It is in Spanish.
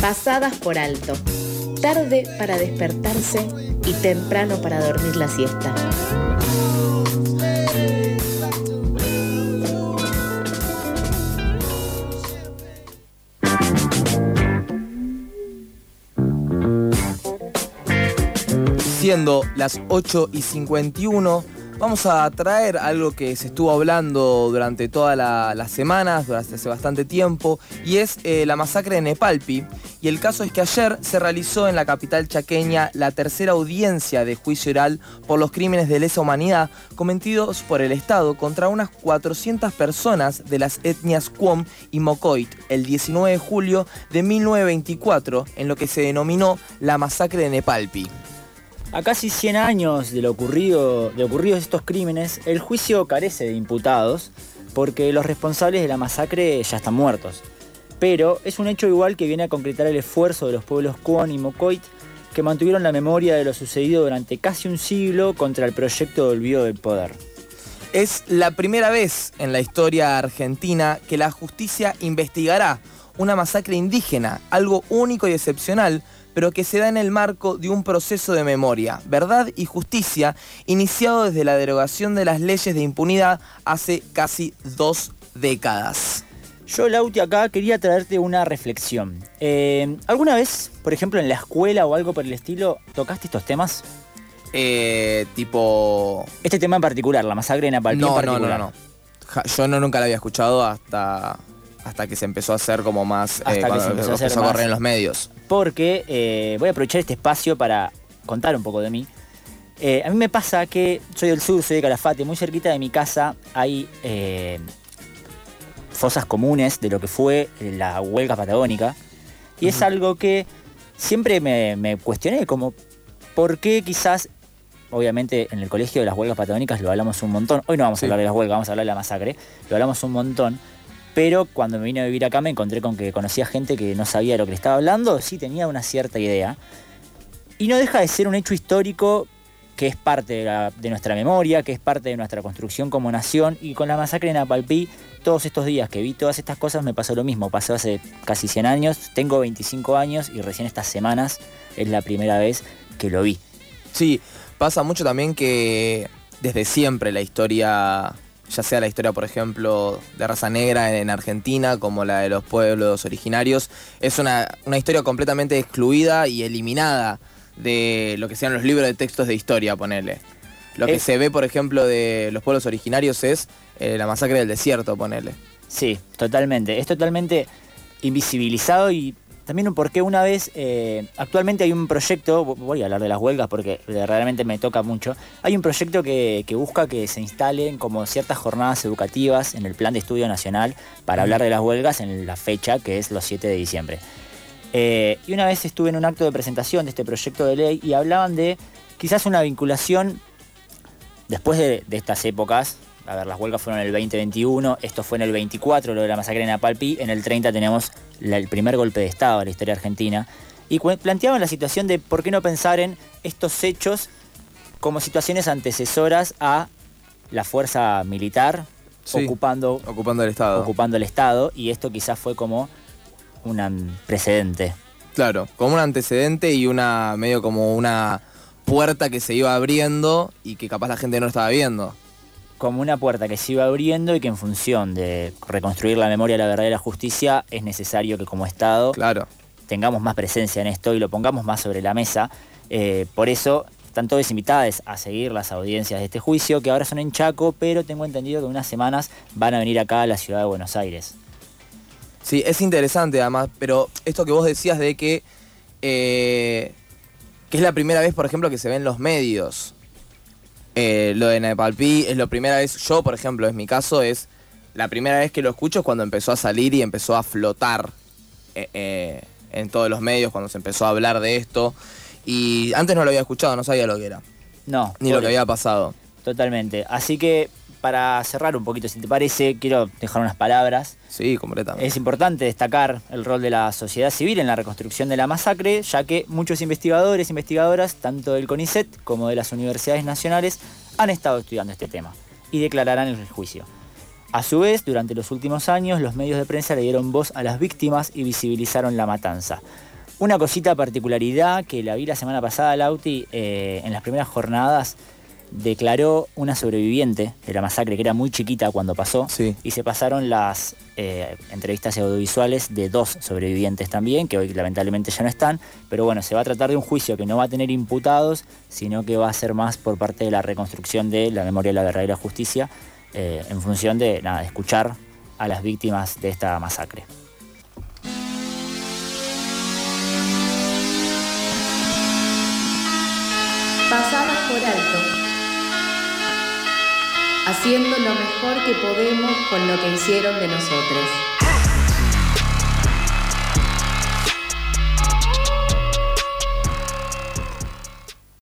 pasadas por alto, tarde para despertarse y temprano para dormir la siesta. Siendo las 8 y 51, vamos a traer algo que se estuvo hablando durante todas las semanas, durante hace bastante tiempo, y es eh, la masacre de Nepalpi. Y el caso es que ayer se realizó en la capital chaqueña la tercera audiencia de juicio oral por los crímenes de lesa humanidad cometidos por el Estado contra unas 400 personas de las etnias Cuom y Mocoit el 19 de julio de 1924 en lo que se denominó la masacre de Nepalpi. A casi 100 años de lo ocurrido, de ocurridos estos crímenes, el juicio carece de imputados porque los responsables de la masacre ya están muertos. Pero es un hecho igual que viene a concretar el esfuerzo de los pueblos Kuon y Mokoit que mantuvieron la memoria de lo sucedido durante casi un siglo contra el proyecto de olvido del poder. Es la primera vez en la historia argentina que la justicia investigará una masacre indígena, algo único y excepcional, pero que se da en el marco de un proceso de memoria, verdad y justicia iniciado desde la derogación de las leyes de impunidad hace casi dos décadas. Yo, Lauti, acá quería traerte una reflexión. Eh, ¿Alguna vez, por ejemplo, en la escuela o algo por el estilo, tocaste estos temas? Eh, tipo... Este tema en particular, la masacre en Apalpí no, en No, no, no. Yo no, nunca la había escuchado hasta, hasta que se empezó a hacer como más... Hasta eh, que cuando se empezó a hacer a correr más. en los medios. Porque eh, voy a aprovechar este espacio para contar un poco de mí. Eh, a mí me pasa que soy del sur, soy de Calafate, muy cerquita de mi casa hay fosas comunes de lo que fue la huelga patagónica. Y es algo que siempre me, me cuestioné, como por qué quizás, obviamente en el colegio de las huelgas patagónicas lo hablamos un montón. Hoy no vamos Sí. a hablar de las huelgas, vamos a hablar de la masacre. Lo hablamos un montón. Pero cuando me vine a vivir acá me encontré con que conocía gente que no sabía de lo que le estaba hablando, sí tenía una cierta idea. Y no deja de ser un hecho histórico que es parte de, de nuestra memoria, que es parte de nuestra construcción como nación. Y con la masacre en Apalpí, todos estos días que vi todas estas cosas me pasó lo mismo. Pasó hace casi 100 años, tengo 25 años y recién estas semanas es la primera vez que lo vi. Sí, pasa mucho también que desde siempre la historia, ya sea la historia, por ejemplo, de raza negra en Argentina, como la de los pueblos originarios, es una, una historia completamente excluida y eliminada de lo que sean los libros de textos de historia, ponele. Lo que se ve, por ejemplo, de los pueblos originarios es eh, la masacre del desierto, ponele. Sí, totalmente. Es totalmente invisibilizado y también un porqué. Una vez, eh, actualmente hay un proyecto, vo- voy a hablar de las huelgas porque realmente me toca mucho, hay un proyecto que, que busca que se instalen como ciertas jornadas educativas en el Plan de Estudio Nacional para hablar de las huelgas en la fecha que es los 7 de diciembre. Eh, y una vez estuve en un acto de presentación de este proyecto de ley y hablaban de quizás una vinculación después de, de estas épocas, a ver, las huelgas fueron en el 2021, esto fue en el 24, lo de la masacre en Apalpí, en el 30 tenemos la- el primer golpe de Estado de la historia argentina, y planteaban la situación de por qué no pensar en estos hechos como situaciones antecesoras a la fuerza militar Sí. ocupando, Ocupando el Estado. ocupando el Estado, y esto quizás fue como un precedente. Claro, como un antecedente y una medio como una puerta que se iba abriendo y que capaz la gente no estaba viendo. Como una puerta que se iba abriendo y que en función de reconstruir la memoria de la verdadera justicia es necesario que como Estado Claro. tengamos más presencia en esto y lo pongamos más sobre la mesa. Eh, por eso están todos invitados a seguir las audiencias de este juicio, que ahora son en Chaco, pero tengo entendido que en unas semanas van a venir acá a la ciudad de Buenos Aires. Sí, es interesante además, pero esto que vos decías de que, eh, que es la primera vez, por ejemplo, que se ve en los medios. Eh, lo de Nepalpí es la primera vez, yo por ejemplo, es mi caso, es la primera vez que lo escucho es cuando empezó a salir y empezó a flotar eh, eh, en todos los medios, cuando se empezó a hablar de esto. Y antes no lo había escuchado, no sabía lo que era, No, ni lo que había pasado. Totalmente. Así que para cerrar un poquito, si te parece, quiero dejar unas palabras. Sí, completamente. Es importante destacar el rol de la sociedad civil en la reconstrucción de la masacre, ya que muchos investigadores e investigadoras, tanto del CONICET como de las universidades nacionales, han estado estudiando este tema y declararán el juicio. A su vez, durante los últimos años, los medios de prensa le dieron voz a las víctimas y visibilizaron la matanza. Una cosita particularidad que la vi la semana pasada, Lauti, eh, en las primeras jornadas declaró una sobreviviente de la masacre que era muy chiquita cuando pasó Sí. y se pasaron las eh, entrevistas audiovisuales de dos sobrevivientes también, que hoy lamentablemente ya no están, pero bueno, se va a tratar de un juicio que no va a tener imputados, sino que va a ser más por parte de la reconstrucción de la memoria de la verdad y la justicia, eh, en función de, nada, de escuchar a las víctimas de esta masacre. Pasamos por alto, haciendo lo mejor que podemos con lo que hicieron de nosotros.